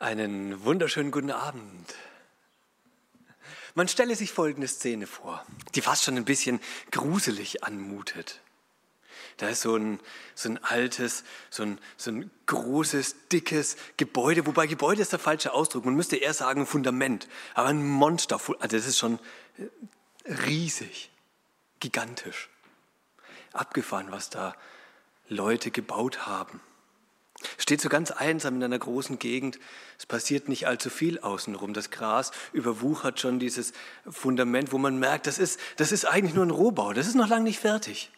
Einen wunderschönen guten Abend. Man stelle sich folgende Szene vor, die fast schon ein bisschen gruselig anmutet. Da ist so ein, so ein altes, so ein, so ein großes, dickes Gebäude, wobei Gebäude ist der falsche Ausdruck. Man müsste eher sagen Fundament, aber ein Monster, also das ist schon riesig, gigantisch. Abgefahren, was da Leute gebaut haben. Steht so ganz einsam in einer großen Gegend. Es passiert nicht allzu viel außenrum. Das Gras überwuchert schon dieses Fundament, wo man merkt, das ist, das ist eigentlich nur ein Rohbau. Das ist noch lange nicht fertig.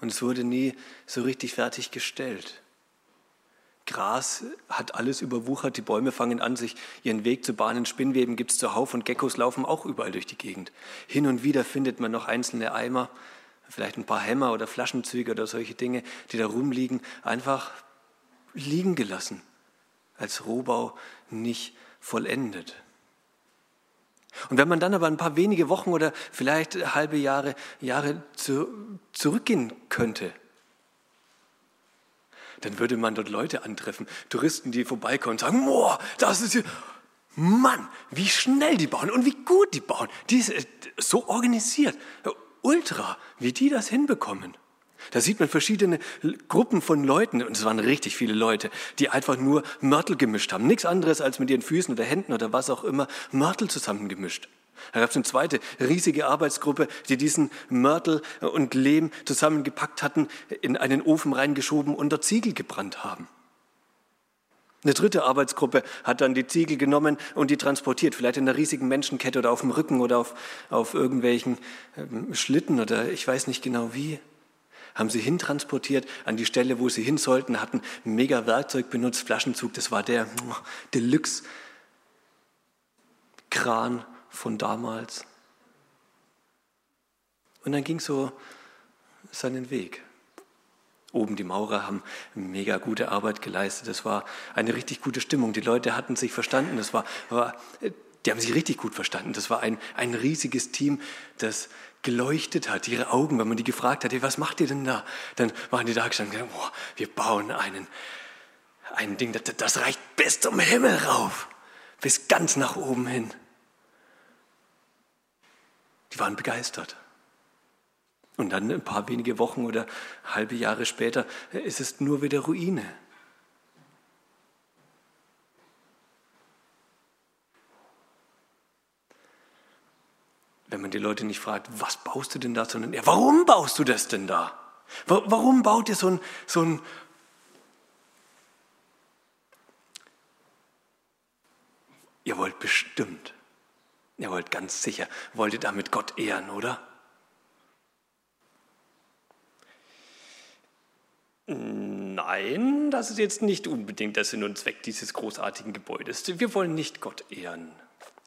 Und es wurde nie so richtig fertiggestellt. Gras hat alles überwuchert. Die Bäume fangen an, sich ihren Weg zu bahnen. Spinnweben gibt es zuhauf und Geckos laufen auch überall durch die Gegend. Hin und wieder findet man noch einzelne Eimer, vielleicht ein paar Hämmer oder Flaschenzüge oder solche Dinge, die da rumliegen. Einfach liegen gelassen, als Rohbau nicht vollendet. Und wenn man dann aber ein paar wenige Wochen oder vielleicht halbe Jahre, Jahre zu, zurückgehen könnte, dann würde man dort Leute antreffen, Touristen, die vorbeikommen und sagen, boah, das ist hier, Mann, wie schnell die bauen und wie gut die bauen. Die ist äh, so organisiert, ultra, wie die das hinbekommen. Da sieht man verschiedene Gruppen von Leuten, und es waren richtig viele Leute, die einfach nur Mörtel gemischt haben. Nichts anderes als mit ihren Füßen oder Händen oder was auch immer, Mörtel zusammengemischt. Da gab es eine zweite riesige Arbeitsgruppe, die diesen Mörtel und Lehm zusammengepackt hatten, in einen Ofen reingeschoben und dort Ziegel gebrannt haben. Eine dritte Arbeitsgruppe hat dann die Ziegel genommen und die transportiert, vielleicht in einer riesigen Menschenkette oder auf dem Rücken oder auf, auf irgendwelchen ähm, Schlitten oder ich weiß nicht genau wie haben sie hintransportiert an die Stelle, wo sie hin sollten, hatten ein mega Werkzeug benutzt, Flaschenzug, das war der Deluxe-Kran von damals. Und dann ging so seinen Weg. Oben die Maurer haben mega gute Arbeit geleistet. Das war eine richtig gute Stimmung. Die Leute hatten sich verstanden. Das war, war die haben sich richtig gut verstanden. Das war ein, ein riesiges Team, das geleuchtet hat, ihre Augen, wenn man die gefragt hat, hey, was macht ihr denn da? Dann waren die da gestanden, boah, wir bauen einen, ein Ding, das, das reicht bis zum Himmel rauf, bis ganz nach oben hin. Die waren begeistert. Und dann ein paar wenige Wochen oder halbe Jahre später ist es nur wieder Ruine. Wenn man die Leute nicht fragt, was baust du denn da, sondern ja, warum baust du das denn da? Warum baut ihr so ein, so ein Ihr wollt bestimmt, ihr wollt ganz sicher, wollt ihr damit Gott ehren, oder? Nein, das ist jetzt nicht unbedingt der Sinn und Zweck dieses großartigen Gebäudes. Wir wollen nicht Gott ehren.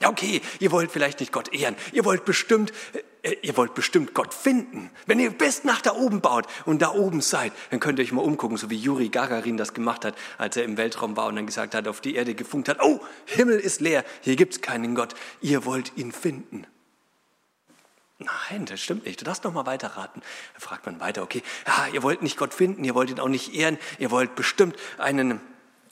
Ja, okay, ihr wollt vielleicht nicht Gott ehren. Ihr wollt bestimmt, äh, ihr wollt bestimmt Gott finden. Wenn ihr bis nach da oben baut und da oben seid, dann könnt ihr euch mal umgucken, so wie Juri Gagarin das gemacht hat, als er im Weltraum war und dann gesagt hat, auf die Erde gefunkt hat, oh, Himmel ist leer, hier gibt's keinen Gott. Ihr wollt ihn finden. Nein, das stimmt nicht. Du darfst noch mal weiterraten. Da fragt man weiter, okay, ja, ihr wollt nicht Gott finden, ihr wollt ihn auch nicht ehren, ihr wollt bestimmt einen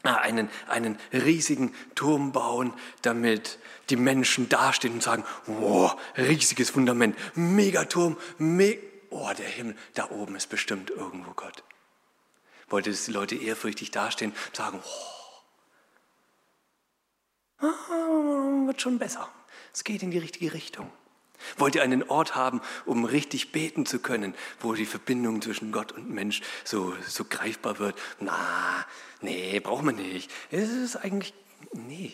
einen, einen riesigen Turm bauen, damit die Menschen dastehen und sagen, wow, riesiges Fundament, Megaturm, me oh, der Himmel, da oben ist bestimmt irgendwo Gott. Wollte, dass die Leute ehrfürchtig dastehen und sagen, oh, ah, wird schon besser. Es geht in die richtige Richtung. Wollt ihr einen Ort haben, um richtig beten zu können, wo die Verbindung zwischen Gott und Mensch so, so greifbar wird? Na, nee, braucht man nicht. Es ist eigentlich, nee.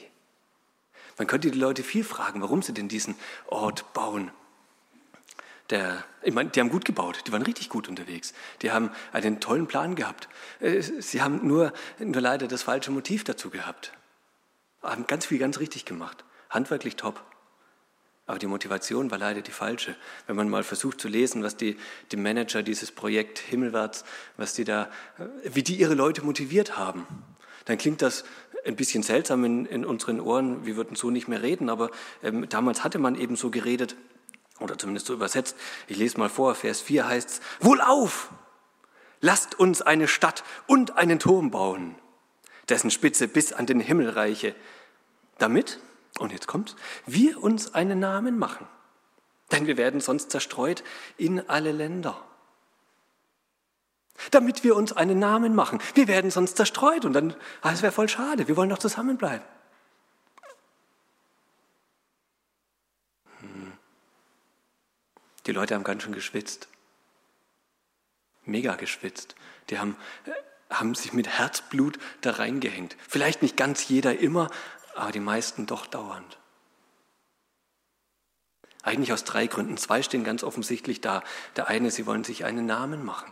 Man könnte die Leute viel fragen, warum sie denn diesen Ort bauen. Der, ich meine, die haben gut gebaut, die waren richtig gut unterwegs. Die haben einen tollen Plan gehabt. Äh, sie haben nur, nur leider das falsche Motiv dazu gehabt. Haben ganz viel ganz richtig gemacht. Handwerklich top. Aber die Motivation war leider die falsche. Wenn man mal versucht zu lesen, was die, die Manager dieses Projekt Himmelwärts, was die da, wie die ihre Leute motiviert haben, dann klingt das ein bisschen seltsam in, in unseren Ohren. Wir würden so nicht mehr reden, aber ähm, damals hatte man eben so geredet oder zumindest so übersetzt. Ich lese mal vor, Vers 4 heißt es, Wohlauf! Lasst uns eine Stadt und einen Turm bauen dessen Spitze bis an den Himmel reiche, damit, und jetzt kommt's, wir uns einen Namen machen. Denn wir werden sonst zerstreut in alle Länder. Damit wir uns einen Namen machen. Wir werden sonst zerstreut und dann, ah, es wäre voll schade, wir wollen doch zusammenbleiben. Hm. Die Leute haben ganz schön geschwitzt. Mega geschwitzt. Die haben, äh, haben sich mit Herzblut da reingehängt. Vielleicht nicht ganz jeder immer, aber die meisten doch dauernd. Eigentlich aus drei Gründen. Zwei stehen ganz offensichtlich da. Der eine, sie wollen sich einen Namen machen.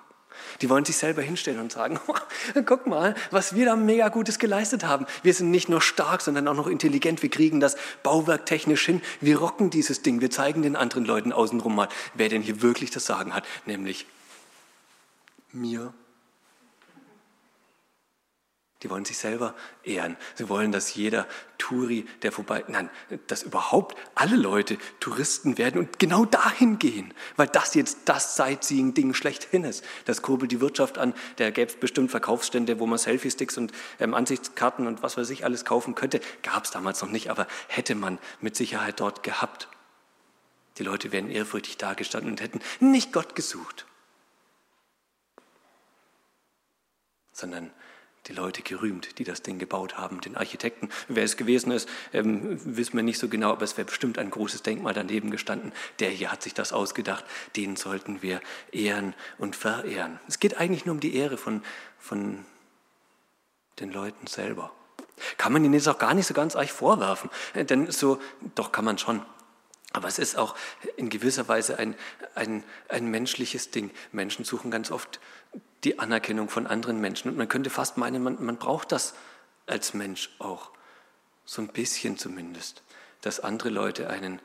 Die wollen sich selber hinstellen und sagen, guck mal, was wir da mega Gutes geleistet haben. Wir sind nicht nur stark, sondern auch noch intelligent. Wir kriegen das Bauwerk technisch hin. Wir rocken dieses Ding. Wir zeigen den anderen Leuten außenrum mal, wer denn hier wirklich das Sagen hat, nämlich mir die wollen sich selber ehren. Sie wollen, dass jeder Touri, der vorbei, nein, dass überhaupt alle Leute Touristen werden und genau dahin gehen, weil das jetzt das Sightseeing-Ding schlechthin ist. Das kurbelt die Wirtschaft an. Da gäbe es bestimmt Verkaufsstände, wo man Selfie-Sticks und ähm, Ansichtskarten und was weiß ich alles kaufen könnte. Gab es damals noch nicht, aber hätte man mit Sicherheit dort gehabt. Die Leute wären ehrfürchtig dagestanden und hätten nicht Gott gesucht, sondern die Leute gerühmt, die das Ding gebaut haben, den Architekten. Wer es gewesen ist, ähm, wissen wir nicht so genau, aber es wäre bestimmt ein großes Denkmal daneben gestanden. Der hier hat sich das ausgedacht, den sollten wir ehren und verehren. Es geht eigentlich nur um die Ehre von, von den Leuten selber. Kann man ihnen jetzt auch gar nicht so ganz euch vorwerfen, äh, denn so, doch kann man schon. Aber es ist auch in gewisser Weise ein, ein, ein menschliches Ding. Menschen suchen ganz oft die Anerkennung von anderen Menschen. Und man könnte fast meinen, man, man braucht das als Mensch auch. So ein bisschen zumindest. Dass andere Leute einen,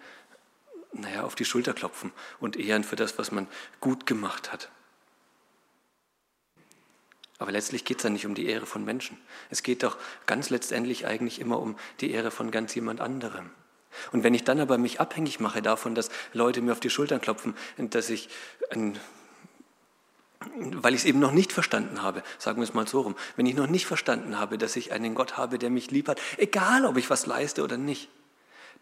naja, auf die Schulter klopfen und ehren für das, was man gut gemacht hat. Aber letztlich geht es ja nicht um die Ehre von Menschen. Es geht doch ganz letztendlich eigentlich immer um die Ehre von ganz jemand anderem. Und wenn ich dann aber mich abhängig mache davon, dass Leute mir auf die Schultern klopfen, dass ich ein weil ich es eben noch nicht verstanden habe, sagen wir es mal so rum, wenn ich noch nicht verstanden habe, dass ich einen Gott habe, der mich lieb hat, egal ob ich was leiste oder nicht,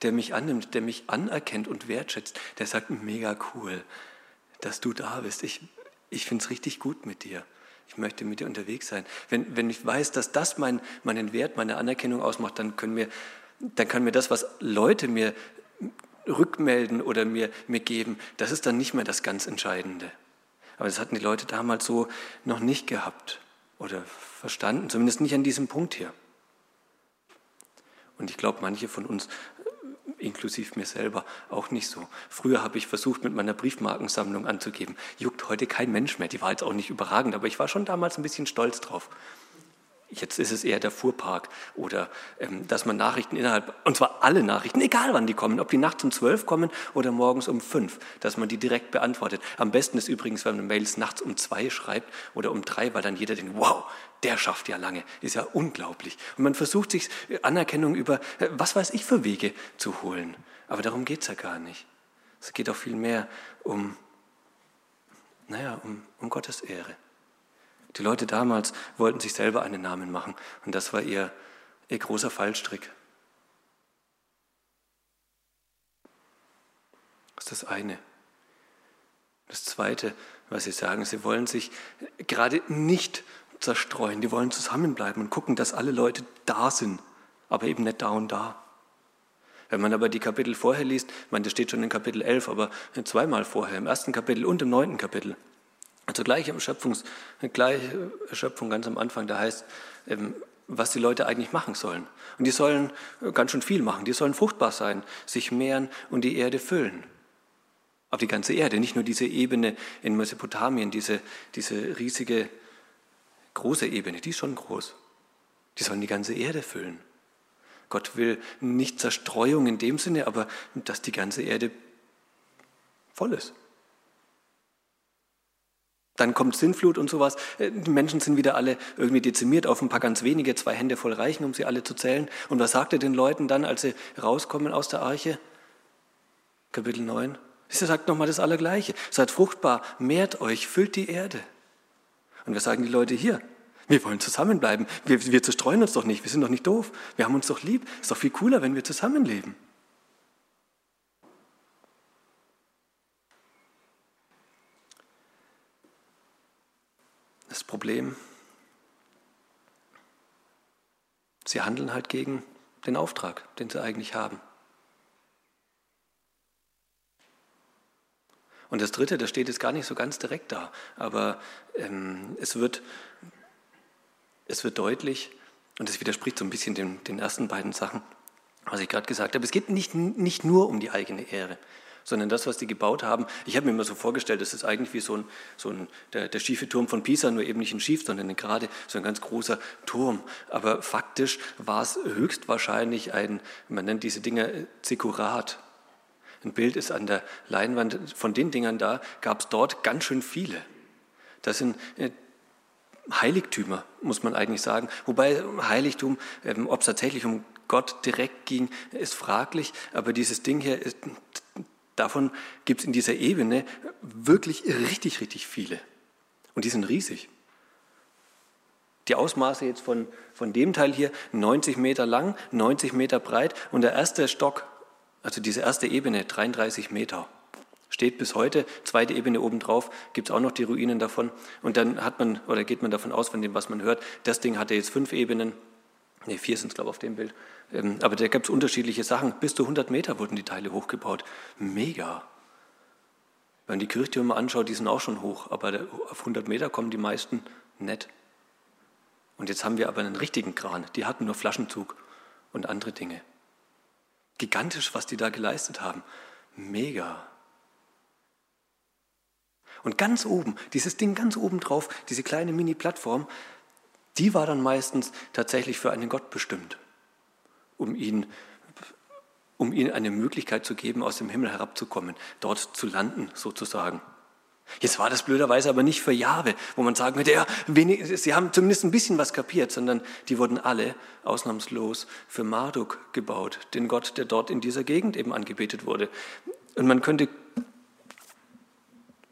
der mich annimmt, der mich anerkennt und wertschätzt, der sagt, mega cool, dass du da bist. Ich, ich finde es richtig gut mit dir. Ich möchte mit dir unterwegs sein. Wenn, wenn ich weiß, dass das mein, meinen Wert, meine Anerkennung ausmacht, dann, können wir, dann kann mir das, was Leute mir rückmelden oder mir, mir geben, das ist dann nicht mehr das ganz Entscheidende. Aber das hatten die Leute damals so noch nicht gehabt oder verstanden, zumindest nicht an diesem Punkt hier. Und ich glaube, manche von uns, inklusive mir selber, auch nicht so. Früher habe ich versucht, mit meiner Briefmarkensammlung anzugeben. Juckt heute kein Mensch mehr. Die war jetzt auch nicht überragend, aber ich war schon damals ein bisschen stolz drauf. Jetzt ist es eher der Fuhrpark oder ähm, dass man Nachrichten innerhalb, und zwar alle Nachrichten, egal wann die kommen, ob die nachts um zwölf kommen oder morgens um fünf, dass man die direkt beantwortet. Am besten ist übrigens, wenn man Mails nachts um zwei schreibt oder um drei, weil dann jeder denkt, wow, der schafft ja lange, ist ja unglaublich. Und man versucht sich Anerkennung über, äh, was weiß ich, für Wege zu holen. Aber darum geht es ja gar nicht. Es geht auch viel mehr um, naja, um, um Gottes Ehre. Die Leute damals wollten sich selber einen Namen machen und das war ihr, ihr großer Fallstrick. Das ist das eine. Das zweite, was sie sagen, sie wollen sich gerade nicht zerstreuen, die wollen zusammenbleiben und gucken, dass alle Leute da sind, aber eben nicht da und da. Wenn man aber die Kapitel vorher liest, ich meine, das steht schon in Kapitel 11, aber zweimal vorher, im ersten Kapitel und im neunten Kapitel, also gleich im Schöpfungs, gleich Schöpfung ganz am Anfang, da heißt, ähm, was die Leute eigentlich machen sollen. Und die sollen ganz schön viel machen. Die sollen fruchtbar sein, sich mehren und die Erde füllen. Auf die ganze Erde, nicht nur diese Ebene in Mesopotamien, diese, diese riesige, große Ebene, die ist schon groß. Die sollen die ganze Erde füllen. Gott will nicht Zerstreuung in dem Sinne, aber dass die ganze Erde voll ist. Dann kommt Sintflut und sowas. Äh, die Menschen sind wieder alle irgendwie dezimiert auf ein paar ganz wenige, zwei Hände voll reichen, um sie alle zu zählen. Und was sagt er den Leuten dann, als sie rauskommen aus der Arche? Kapitel 9. Er sagt nochmal das Allergleiche. Seid fruchtbar, mehrt euch, füllt die Erde. Und was sagen die Leute hier? Wir wollen zusammenbleiben. Wir, wir zerstreuen uns doch nicht. Wir sind doch nicht doof. Wir haben uns doch lieb. Ist doch viel cooler, wenn wir zusammenleben. Das Problem, sie handeln halt gegen den Auftrag, den sie eigentlich haben. Und das Dritte, das steht jetzt gar nicht so ganz direkt da, aber ähm, es, wird, es wird deutlich, und es widerspricht so ein bisschen den, den ersten beiden Sachen, was ich gerade gesagt habe. Es geht nicht, nicht nur um die eigene Ehre, sondern das, was die gebaut haben. Ich habe mir immer so vorgestellt, das ist eigentlich wie so ein, so ein der, der, schiefe Turm von Pisa, nur eben nicht ein schief, sondern gerade so ein ganz großer Turm. Aber faktisch war es höchstwahrscheinlich ein, man nennt diese Dinge Zikurat, ein Bild ist an der Leinwand. Von den Dingern da gab es dort ganz schön viele. Das sind äh, Heiligtümer, muss man eigentlich sagen. Wobei Heiligtum, ähm, ob es tatsächlich um Gott direkt ging, ist fraglich. Aber dieses Ding hier, ist, davon gibt es in dieser Ebene wirklich richtig, richtig viele. Und die sind riesig. Die Ausmaße jetzt von, von dem Teil hier, 90 Meter lang, 90 Meter breit und der erste Stock also diese erste Ebene, 33 Meter, steht bis heute. Zweite Ebene obendrauf gibt es auch noch die Ruinen davon. Und dann hat man, oder geht man davon aus, von dem, was man hört, das Ding hatte jetzt fünf Ebenen. Ne, vier sind es, glaube ich, auf dem Bild. Ähm, aber da gibt es unterschiedliche Sachen. Bis zu 100 Meter wurden die Teile hochgebaut. Mega. Wenn man die Kirchtürme anschaut, die sind auch schon hoch, aber auf 100 Meter kommen die meisten nett. Und jetzt haben wir aber einen richtigen Kran. Die hatten nur Flaschenzug und andere Dinge. Gigantisch, was die da geleistet haben. Mega. Und ganz oben, dieses Ding ganz oben drauf, diese kleine Mini-Plattform, die war dann meistens tatsächlich für einen Gott bestimmt, um ihn, um ihnen eine Möglichkeit zu geben, aus dem Himmel herabzukommen, dort zu landen sozusagen. Jetzt war das blöderweise aber nicht für Jahwe, wo man sagen würde, ja, wenig, sie haben zumindest ein bisschen was kapiert, sondern die wurden alle ausnahmslos für Marduk gebaut, den Gott, der dort in dieser Gegend eben angebetet wurde. Und man könnte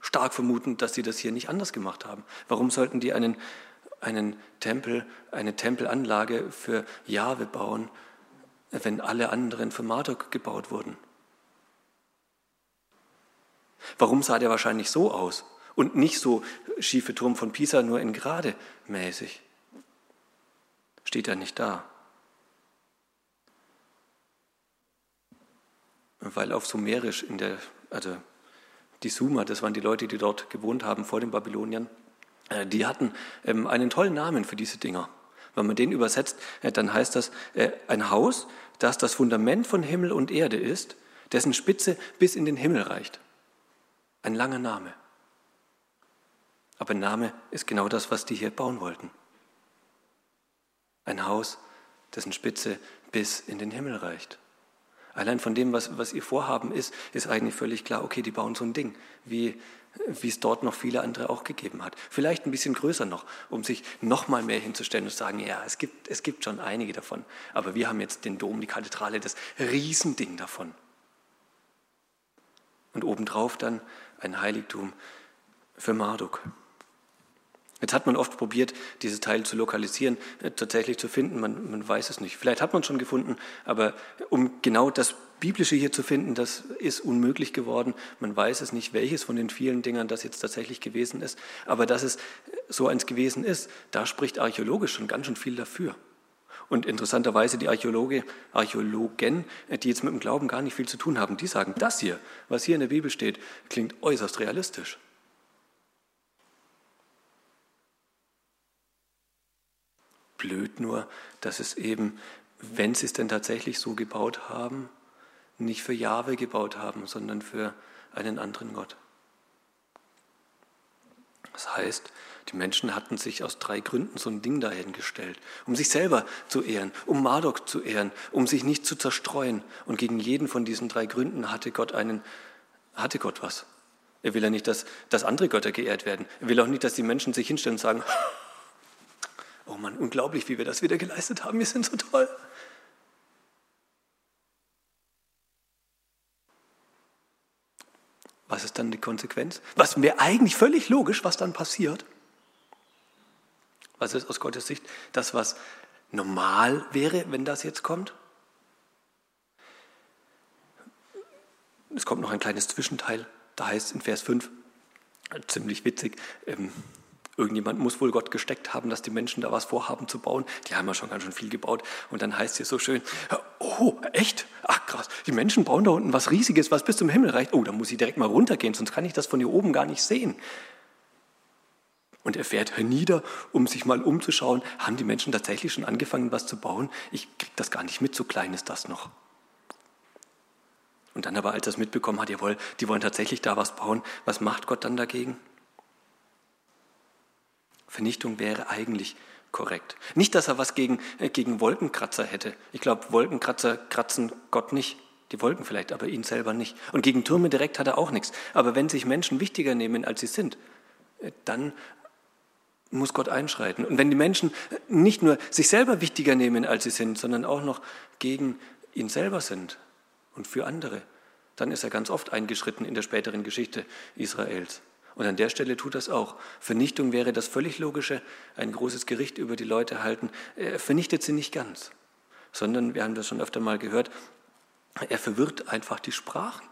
stark vermuten, dass sie das hier nicht anders gemacht haben. Warum sollten die einen, einen Tempel, eine Tempelanlage für Jahwe bauen, wenn alle anderen für Marduk gebaut wurden? Warum sah der wahrscheinlich so aus und nicht so schiefe Turm von Pisa, nur in gerade mäßig? Steht er nicht da? Weil auf Sumerisch in der, also die Sumer, das waren die Leute, die dort gewohnt haben vor den Babyloniern, die hatten ähm, einen tollen Namen für diese Dinger. Wenn man den übersetzt, äh, dann heißt das äh, ein Haus, das das Fundament von Himmel und Erde ist, dessen Spitze bis in den Himmel reicht. Ein langer Name. Aber ein Name ist genau das, was die hier bauen wollten. Ein Haus, dessen Spitze bis in den Himmel reicht. Allein von dem, was, was ihr Vorhaben ist, ist eigentlich völlig klar, okay, die bauen so ein Ding, wie, wie es dort noch viele andere auch gegeben hat. Vielleicht ein bisschen größer noch, um sich noch mal mehr hinzustellen und zu sagen, ja, es gibt, es gibt schon einige davon. Aber wir haben jetzt den Dom, die Kathedrale, das Riesending davon. Und obendrauf dann ein Heiligtum für Marduk. Jetzt hat man oft probiert, dieses Teil zu lokalisieren, äh, tatsächlich zu finden. Man, man weiß es nicht. Vielleicht hat man es schon gefunden, aber um genau das Biblische hier zu finden, das ist unmöglich geworden. Man weiß es nicht, welches von den vielen Dingern das jetzt tatsächlich gewesen ist. Aber dass es so eins gewesen ist, da spricht archäologisch schon ganz schön viel dafür. Und interessanterweise die Archäologe, Archäologen, die jetzt mit dem Glauben gar nicht viel zu tun haben, die sagen, das hier, was hier in der Bibel steht, klingt äußerst realistisch. Blöd nur, dass es eben, wenn sie es denn tatsächlich so gebaut haben, nicht für Jahwe gebaut haben, sondern für einen anderen Gott. Das heißt, die Menschen hatten sich aus drei Gründen so ein Ding dahingestellt, um sich selber zu ehren, um Marduk zu ehren, um sich nicht zu zerstreuen. Und gegen jeden von diesen drei Gründen hatte Gott einen, hatte Gott was. Er will ja nicht, dass, dass andere Götter geehrt werden. Er will auch nicht, dass die Menschen sich hinstellen und sagen, oh Mann, unglaublich, wie wir das wieder geleistet haben, wir sind so toll. Was ist dann die Konsequenz? Was wäre eigentlich völlig logisch, was dann passiert? Was ist aus Gottes Sicht das, was normal wäre, wenn das jetzt kommt? Es kommt noch ein kleines Zwischenteil. Da heißt in Vers 5, ziemlich witzig, ähm, irgendjemand muss wohl Gott gesteckt haben, dass die Menschen da was vorhaben zu bauen. Die haben ja schon ganz schön viel gebaut. Und dann heißt es hier so schön, oh, echt? Ach krass, die Menschen bauen da unten was Riesiges, was bis zum Himmel reicht. Oh, da muss ich direkt mal runtergehen, sonst kann ich das von hier oben gar nicht sehen. Und er fährt hernieder, um sich mal umzuschauen, haben die Menschen tatsächlich schon angefangen, was zu bauen? Ich kriege das gar nicht mit, so klein ist das noch. Und dann aber, als er es mitbekommen hat, jawohl, die wollen tatsächlich da was bauen, was macht Gott dann dagegen? Vernichtung wäre eigentlich korrekt. Nicht, dass er was gegen, äh, gegen Wolkenkratzer hätte. Ich glaube, Wolkenkratzer kratzen Gott nicht. Die Wolken vielleicht, aber ihn selber nicht. Und gegen Türme direkt hat er auch nichts. Aber wenn sich Menschen wichtiger nehmen, als sie sind, äh, dann muss Gott einschreiten. Und wenn die Menschen nicht nur sich selber wichtiger nehmen, als sie sind, sondern auch noch gegen ihn selber sind, und für andere, dann ist er ganz oft eingeschritten in der späteren Geschichte Israels. Und an der Stelle tut das auch. Vernichtung wäre das völlig logische, ein großes Gericht über die Leute halten. Er vernichtet sie nicht ganz, sondern, wir haben das schon öfter mal gehört, er verwirrt einfach die Sprachen.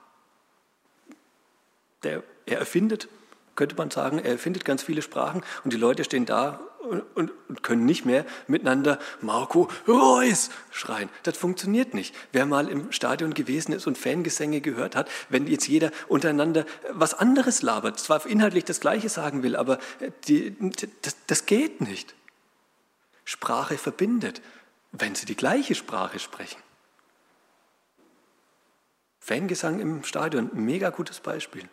Der, er erfindet könnte man sagen, er findet ganz viele Sprachen und die Leute stehen da und, und, können nicht mehr miteinander Marco Reus schreien. Das funktioniert nicht. Wer mal im Stadion gewesen ist und Fangesänge gehört hat, wenn jetzt jeder untereinander was anderes labert, zwar inhaltlich das Gleiche sagen will, aber die, das, das geht nicht. Sprache verbindet, wenn sie die gleiche Sprache sprechen. Fangesang im Stadion, mega gutes Beispiel.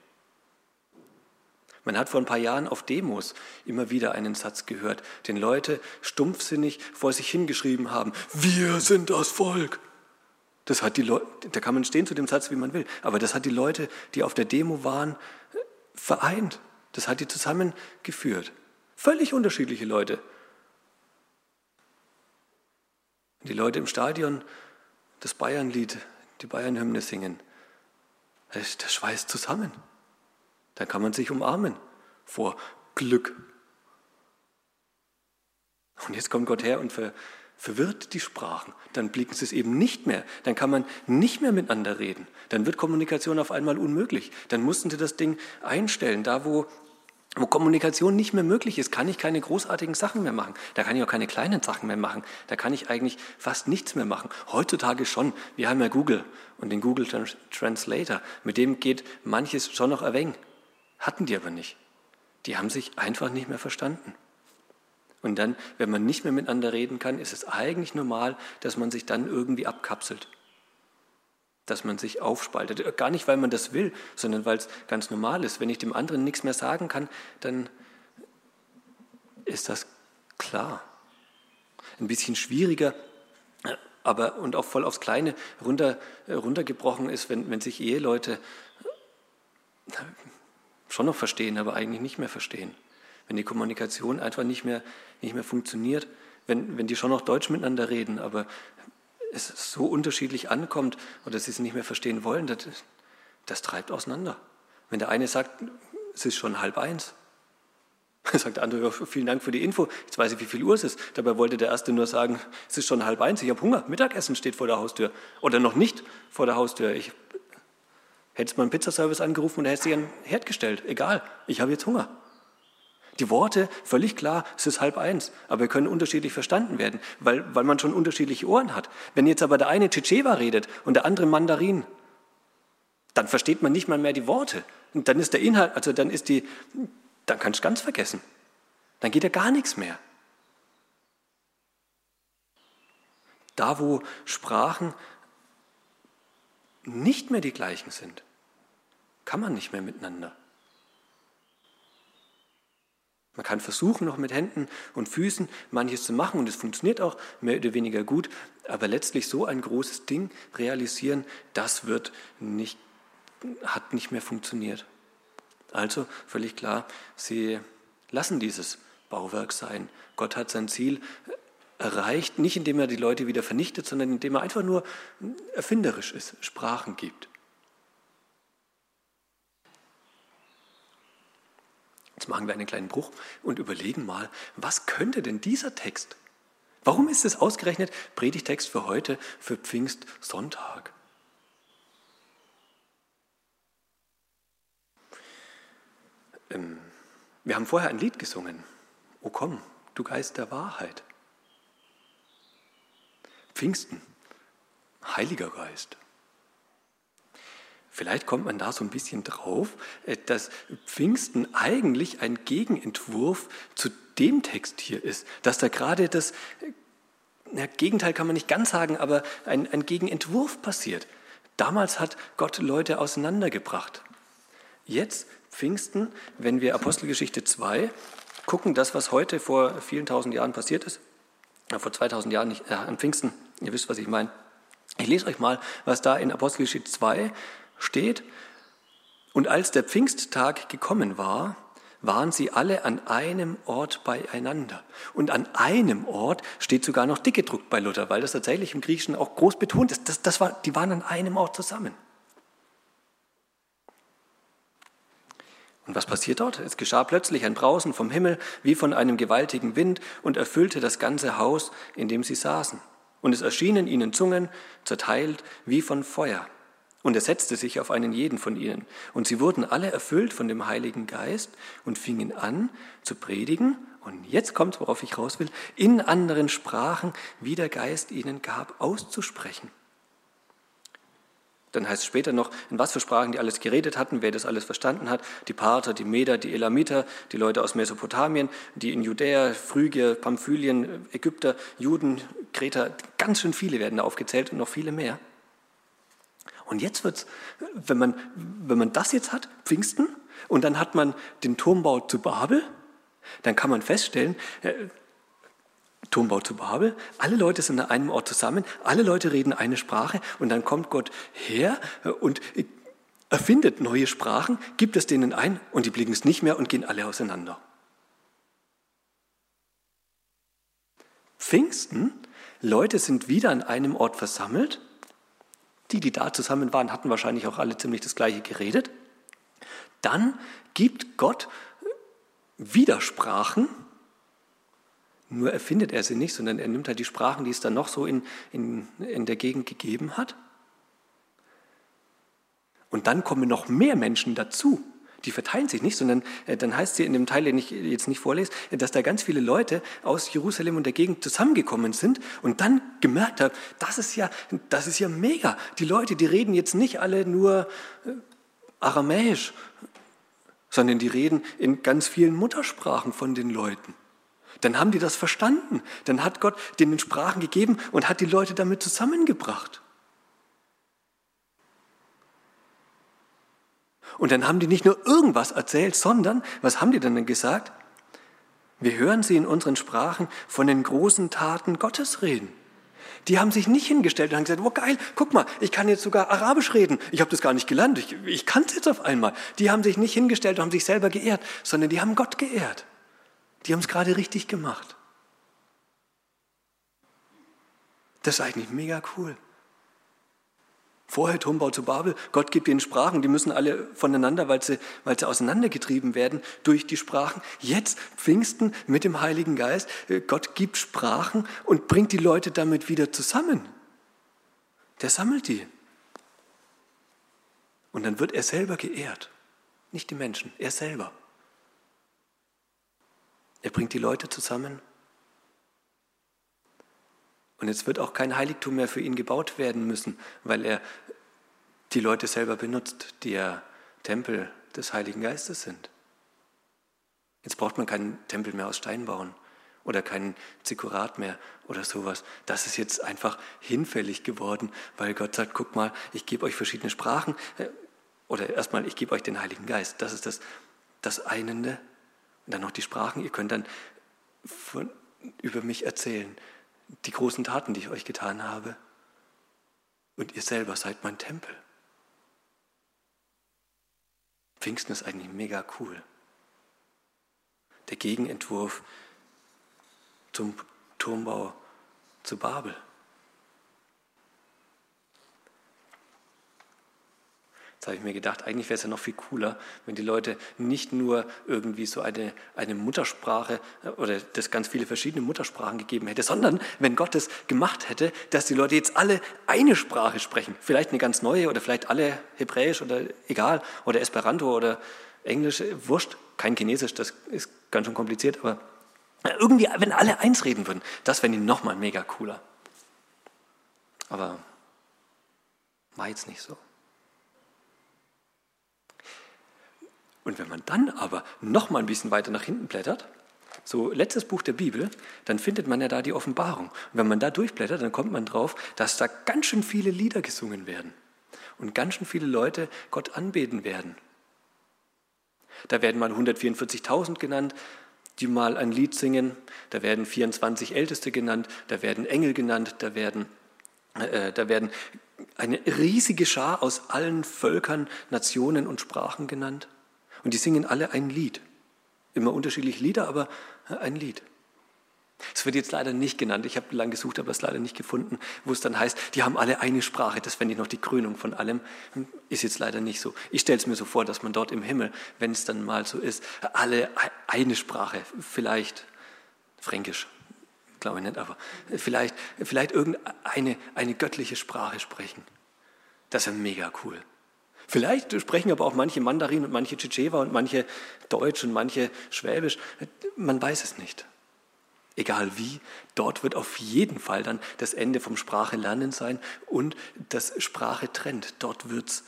Man hat vor ein paar Jahren auf Demos immer wieder einen Satz gehört, den Leute stumpfsinnig vor sich hingeschrieben haben, wir sind das Volk. Das hat die Leute, da kann man stehen zu dem Satz, wie man will, aber das hat die Leute, die auf der Demo waren, vereint. Das hat die zusammengeführt. Völlig unterschiedliche Leute. Die Leute im Stadion das Bayernlied, die Bayernhymne singen. Das schweißt zusammen. Dann kann man sich umarmen vor Glück. Und jetzt kommt Gott her und ver, verwirrt die Sprachen. Dann blicken sie es eben nicht mehr. Dann kann man nicht mehr miteinander reden. Dann wird Kommunikation auf einmal unmöglich. Dann mussten sie das Ding einstellen. Da, wo, wo Kommunikation nicht mehr möglich ist, kann ich keine großartigen Sachen mehr machen. Da kann ich auch keine kleinen Sachen mehr machen. Da kann ich eigentlich fast nichts mehr machen. Heutzutage schon. Wir haben ja Google und den Google Translator. Mit dem geht manches schon noch erwähnen. Hatten die aber nicht. Die haben sich einfach nicht mehr verstanden. Und dann, wenn man nicht mehr miteinander reden kann, ist es eigentlich normal, dass man sich dann irgendwie abkapselt. Dass man sich aufspaltet. Gar nicht, weil man das will, sondern weil es ganz normal ist. Wenn ich dem anderen nichts mehr sagen kann, dann ist das klar. Ein bisschen schwieriger, aber und auch voll aufs Kleine runter, runtergebrochen ist, wenn, wenn sich Eheleute schon noch verstehen, aber eigentlich nicht mehr verstehen. Wenn die Kommunikation einfach nicht mehr, nicht mehr funktioniert, wenn, wenn die schon noch Deutsch miteinander reden, aber es so unterschiedlich ankommt oder sie es nicht mehr verstehen wollen, das, das treibt auseinander. Wenn der eine sagt, es ist schon halb eins, sagt der andere, vielen Dank für die Info, jetzt weiß ich, wie viel Uhr es ist. Dabei wollte der Erste nur sagen, es ist schon halb eins, ich habe Hunger, Mittagessen steht vor der Haustür. Oder noch nicht vor der Haustür, ich Hättest mal einen Pizzaservice angerufen und er hätte sich einen Herd gestellt. Egal, ich habe jetzt Hunger. Die Worte, völlig klar, es ist halb eins, aber wir können unterschiedlich verstanden werden, weil, weil man schon unterschiedliche Ohren hat. Wenn jetzt aber der eine Tschetschewa redet und der andere Mandarin, dann versteht man nicht mal mehr die Worte. Und dann ist der Inhalt, also dann ist die, dann kannst du ganz vergessen. Dann geht ja gar nichts mehr. Da, wo Sprachen nicht mehr die gleichen sind, kann man nicht mehr miteinander. Man kann versuchen, noch mit Händen und Füßen manches zu machen und es funktioniert auch mehr oder weniger gut, aber letztlich so ein großes Ding realisieren, das wird nicht, hat nicht mehr funktioniert. Also völlig klar, sie lassen dieses Bauwerk sein. Gott hat sein Ziel erreicht, nicht indem er die Leute wieder vernichtet, sondern indem er einfach nur erfinderisch ist, Sprachen gibt. Jetzt machen wir einen kleinen Bruch und überlegen mal, was könnte denn dieser Text? Warum ist es ausgerechnet Predigtext für heute, für Pfingstsonntag? Ähm, wir haben vorher ein Lied gesungen. O komm, du Geist der Wahrheit. Pfingsten, Heiliger Geist. Vielleicht kommt man da so ein bisschen drauf, äh, dass Pfingsten eigentlich ein Gegenentwurf zu dem Text hier ist, dass da gerade das na, Gegenteil kann man nicht ganz sagen, aber ein, ein Gegenentwurf passiert. Damals hat Gott Leute auseinandergebracht. Jetzt, Pfingsten, wenn wir Apostelgeschichte 2 gucken, das, was heute vor vielen tausend Jahren passiert ist, vor 2000 Jahren nicht, äh, an Pfingsten, ihr wisst, was ich meine. Ich lese euch mal, was da in Apostelgeschichte 2 steht. Und als der Pfingsttag gekommen war, waren sie alle an einem Ort beieinander. Und an einem Ort steht sogar noch dick gedruckt bei Luther, weil das tatsächlich im Griechischen auch groß betont ist. Das, das war, die waren an einem Ort zusammen. Und was passiert dort? Es geschah plötzlich ein Brausen vom Himmel wie von einem gewaltigen Wind und erfüllte das ganze Haus, in dem sie saßen. Und es erschienen ihnen Zungen, zerteilt wie von Feuer und er setzte sich auf einen jeden von ihnen. Und sie wurden alle erfüllt von dem Heiligen Geist und fingen an zu predigen. Und jetzt kommt, worauf ich raus will, in anderen Sprachen, wie der Geist ihnen gab, auszusprechen. Dann heißt es später noch, in was für Sprachen die alles geredet hatten, wer das alles verstanden hat. Die Parther, die Meder, die Elamiter, die Leute aus Mesopotamien, die in Judäa, Phrygia, Pamphylien, Ägypter, Juden, Kreter, ganz schön viele werden da aufgezählt und noch viele mehr. Und jetzt wird's, wenn man, wenn man das jetzt hat, Pfingsten, und dann hat man den Turmbau zu Babel, dann kann man feststellen, äh, Turmbau zu Babel, alle Leute sind an einem Ort zusammen, alle Leute reden eine Sprache. Und dann kommt Gott her äh, und erfindet neue Sprachen, gibt es denen ein und die blicken es nicht mehr und gehen alle auseinander. Pfingsten, Leute sind wieder an einem Ort versammelt. Die, die da zusammen waren, hatten wahrscheinlich auch alle ziemlich das Gleiche geredet. Dann gibt Gott Widersprachen, nur erfindet er sie nicht, sondern er nimmt halt die Sprachen, die es dann noch so in, in, in der Gegend gegeben hat. Und dann kommen noch mehr Menschen dazu die verteilen sich nicht, sondern äh, dann heißt es in dem Teil, den ich jetzt nicht vorlese, dass da ganz viele Leute aus Jerusalem und der Gegend zusammengekommen sind und dann gemerkt haben, das ist ja, das ist ja mega. Die Leute, die reden jetzt nicht alle nur äh, aramäisch, sondern die reden in ganz vielen Muttersprachen von den Leuten. Dann haben die das verstanden. Dann hat Gott denen Sprachen gegeben und hat die Leute damit zusammengebracht. Und dann haben die nicht nur irgendwas erzählt, sondern, was haben die dann gesagt? Wir hören sie in unseren Sprachen von den großen Taten Gottes reden. Die haben sich nicht hingestellt und haben gesagt, oh geil, guck mal, ich kann jetzt sogar Arabisch reden. Ich habe das gar nicht gelernt, ich, ich kann es jetzt auf einmal. Die haben sich nicht hingestellt und haben sich selber geehrt, sondern die haben Gott geehrt. Die haben es gerade richtig gemacht. Das ist eigentlich mega cool. Vorher Turmbau zu Babel, Gott gibt ihnen Sprachen, die müssen alle voneinander, weil sie, weil sie auseinandergetrieben werden durch die Sprachen. Jetzt Pfingsten mit dem Heiligen Geist, äh, Gott gibt Sprachen und bringt die Leute damit wieder zusammen. Der sammelt die. Und dann wird er selber geehrt, nicht die Menschen, er selber. Er bringt die Leute zusammen und jetzt wird auch kein Heiligtum mehr für ihn gebaut werden müssen, weil er die Leute selber benutzt, die ja Tempel des Heiligen Geistes sind. Jetzt braucht man keinen Tempel mehr aus Stein bauen oder keinen Zikurat mehr oder sowas. Das ist jetzt einfach hinfällig geworden, weil Gott sagt, guck mal, ich gebe euch verschiedene Sprachen äh, oder erstmal, ich gebe euch den Heiligen Geist. Das ist das, das Einende. Und dann noch die Sprachen. Ihr könnt dann von, über mich erzählen die großen Taten, die ich euch getan habe. Und ihr selber seid mein Tempel. Pfingsten ist eigentlich mega cool. Der Gegenentwurf zum Turmbau zu Babel. Jetzt habe ich mir gedacht, eigentlich wäre es ja noch viel cooler, wenn die Leute nicht nur irgendwie so eine, eine Muttersprache äh, oder das ganz viele verschiedene Muttersprachen gegeben hätte, sondern wenn Gott es gemacht hätte, dass die Leute jetzt alle eine Sprache sprechen. Vielleicht eine ganz neue oder vielleicht alle Hebräisch oder egal oder Esperanto oder Englisch, wurscht, kein Chinesisch, das ist ganz schön kompliziert, aber irgendwie, wenn alle eins reden würden, das wäre nochmal mega cooler. Aber war jetzt nicht so. Und wenn man dann aber noch mal ein bisschen weiter nach hinten blättert, so letztes Buch der Bibel, dann findet man ja da die Offenbarung. Und wenn man da durchblättert, dann kommt man drauf, dass da ganz schön viele Lieder gesungen werden und ganz schön viele Leute Gott anbeten werden. Da werden mal 144.000 genannt, die mal ein Lied singen. Da werden 24 Älteste genannt, da werden Engel genannt, da werden, äh, da werden eine riesige Schar aus allen Völkern, Nationen und Sprachen genannt. Und die singen alle ein Lied. Immer unterschiedliche Lieder, aber ein Lied. Es wird jetzt leider nicht genannt. Ich habe lange gesucht, aber es leider nicht gefunden, wo es dann heißt, die haben alle eine Sprache. Das fände ich noch die Krönung von allem. Ist jetzt leider nicht so. Ich stelle es mir so vor, dass man dort im Himmel, wenn es dann mal so ist, alle eine Sprache, vielleicht Fränkisch, glaube ich nicht, aber vielleicht, vielleicht irgendeine eine göttliche Sprache sprechen. Das wäre mega cool. Vielleicht sprechen aber auch manche Mandarin und manche Tschetschewa und manche Deutsch und manche Schwäbisch. Man weiß es nicht. Egal wie, dort wird auf jeden Fall dann das Ende vom Sprache lernen sein und das Sprache trennt. Dort wird es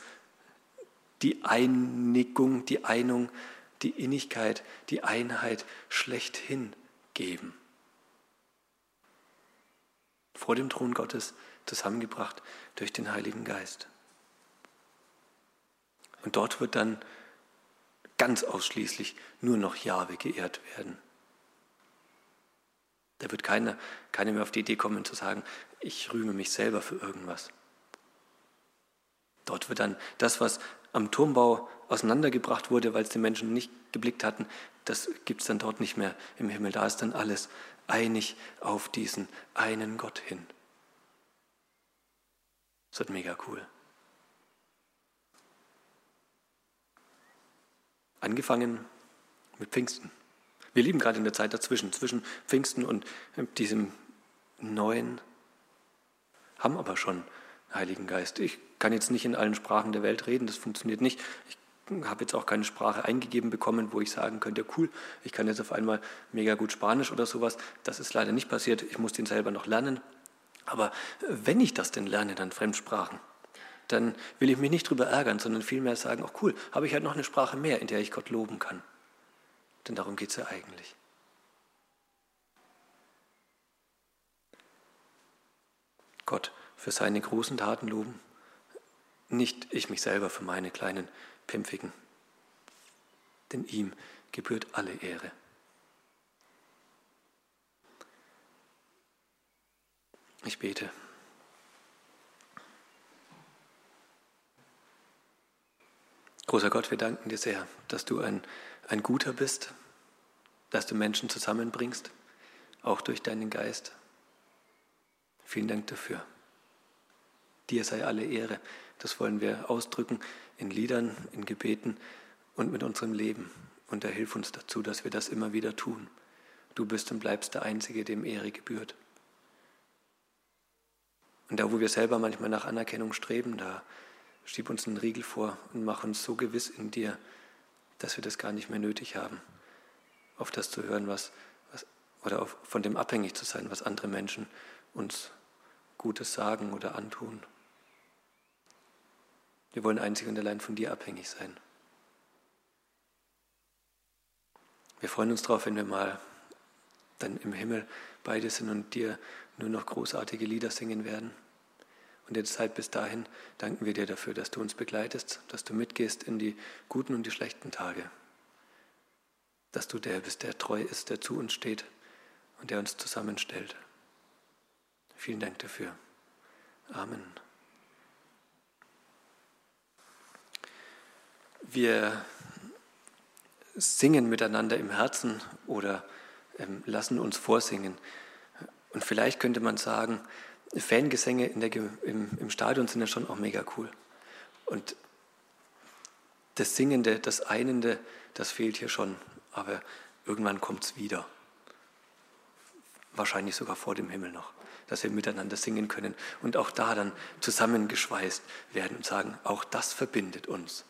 die Einigung, die Einung, die Innigkeit, die Einheit schlechthin geben. Vor dem Thron Gottes zusammengebracht durch den Heiligen Geist. Und dort wird dann ganz ausschließlich nur noch Jahwe geehrt werden. Da wird keiner, keiner mehr auf die Idee kommen zu sagen, ich rühme mich selber für irgendwas. Dort wird dann das, was am Turmbau auseinandergebracht wurde, weil es die Menschen nicht geblickt hatten, das gibt es dann dort nicht mehr im Himmel. Da ist dann alles einig auf diesen einen Gott hin. Das wird mega cool. Angefangen mit Pfingsten. Wir leben gerade in der Zeit dazwischen, zwischen Pfingsten und diesem neuen, haben aber schon Heiligen Geist. Ich kann jetzt nicht in allen Sprachen der Welt reden, das funktioniert nicht. Ich habe jetzt auch keine Sprache eingegeben bekommen, wo ich sagen könnte, cool, ich kann jetzt auf einmal mega gut Spanisch oder sowas. Das ist leider nicht passiert. Ich muss den selber noch lernen. Aber wenn ich das denn lerne, dann Fremdsprachen, dann will ich mich nicht darüber ärgern, sondern vielmehr sagen, ach cool, habe ich halt noch eine Sprache mehr, in der ich Gott loben kann. Denn darum geht es ja eigentlich. Gott für seine großen Taten loben, nicht ich mich selber für meine kleinen Pimpfigen. Denn ihm gebührt alle Ehre. Ich bete. Großer Gott, wir danken dir sehr, dass du ein, ein guter bist, dass du Menschen zusammenbringst, auch durch deinen Geist. Vielen Dank dafür. Dir sei alle Ehre. Das wollen wir ausdrücken in Liedern, in Gebeten und mit unserem Leben. Und er hilf uns dazu, dass wir das immer wieder tun. Du bist und bleibst der Einzige, dem Ehre gebührt. Und da, wo wir selber manchmal nach Anerkennung streben, da Schieb uns einen Riegel vor und mach uns so gewiss in dir, dass wir das gar nicht mehr nötig haben, auf das zu hören, was, was oder auf, von dem abhängig zu sein, was andere Menschen uns Gutes sagen oder antun. Wir wollen einzig und allein von dir abhängig sein. Wir freuen uns darauf, wenn wir mal dann im Himmel beide sind und dir nur noch großartige Lieder singen werden. Und halt bis dahin danken wir dir dafür, dass du uns begleitest, dass du mitgehst in die guten und die schlechten Tage. Dass du der bist, der treu ist, der zu uns steht und der uns zusammenstellt. Vielen Dank dafür. Amen. Wir singen miteinander im Herzen oder ähm, lassen uns vorsingen. Und vielleicht könnte man sagen, Fangesänge in der, im, im Stadion sind ja schon auch mega cool. Und das Singende, das Einende, das fehlt hier schon, aber irgendwann kommt es wieder. Wahrscheinlich sogar vor dem Himmel noch, dass wir miteinander singen können und auch da dann zusammengeschweißt werden und sagen, auch das verbindet uns.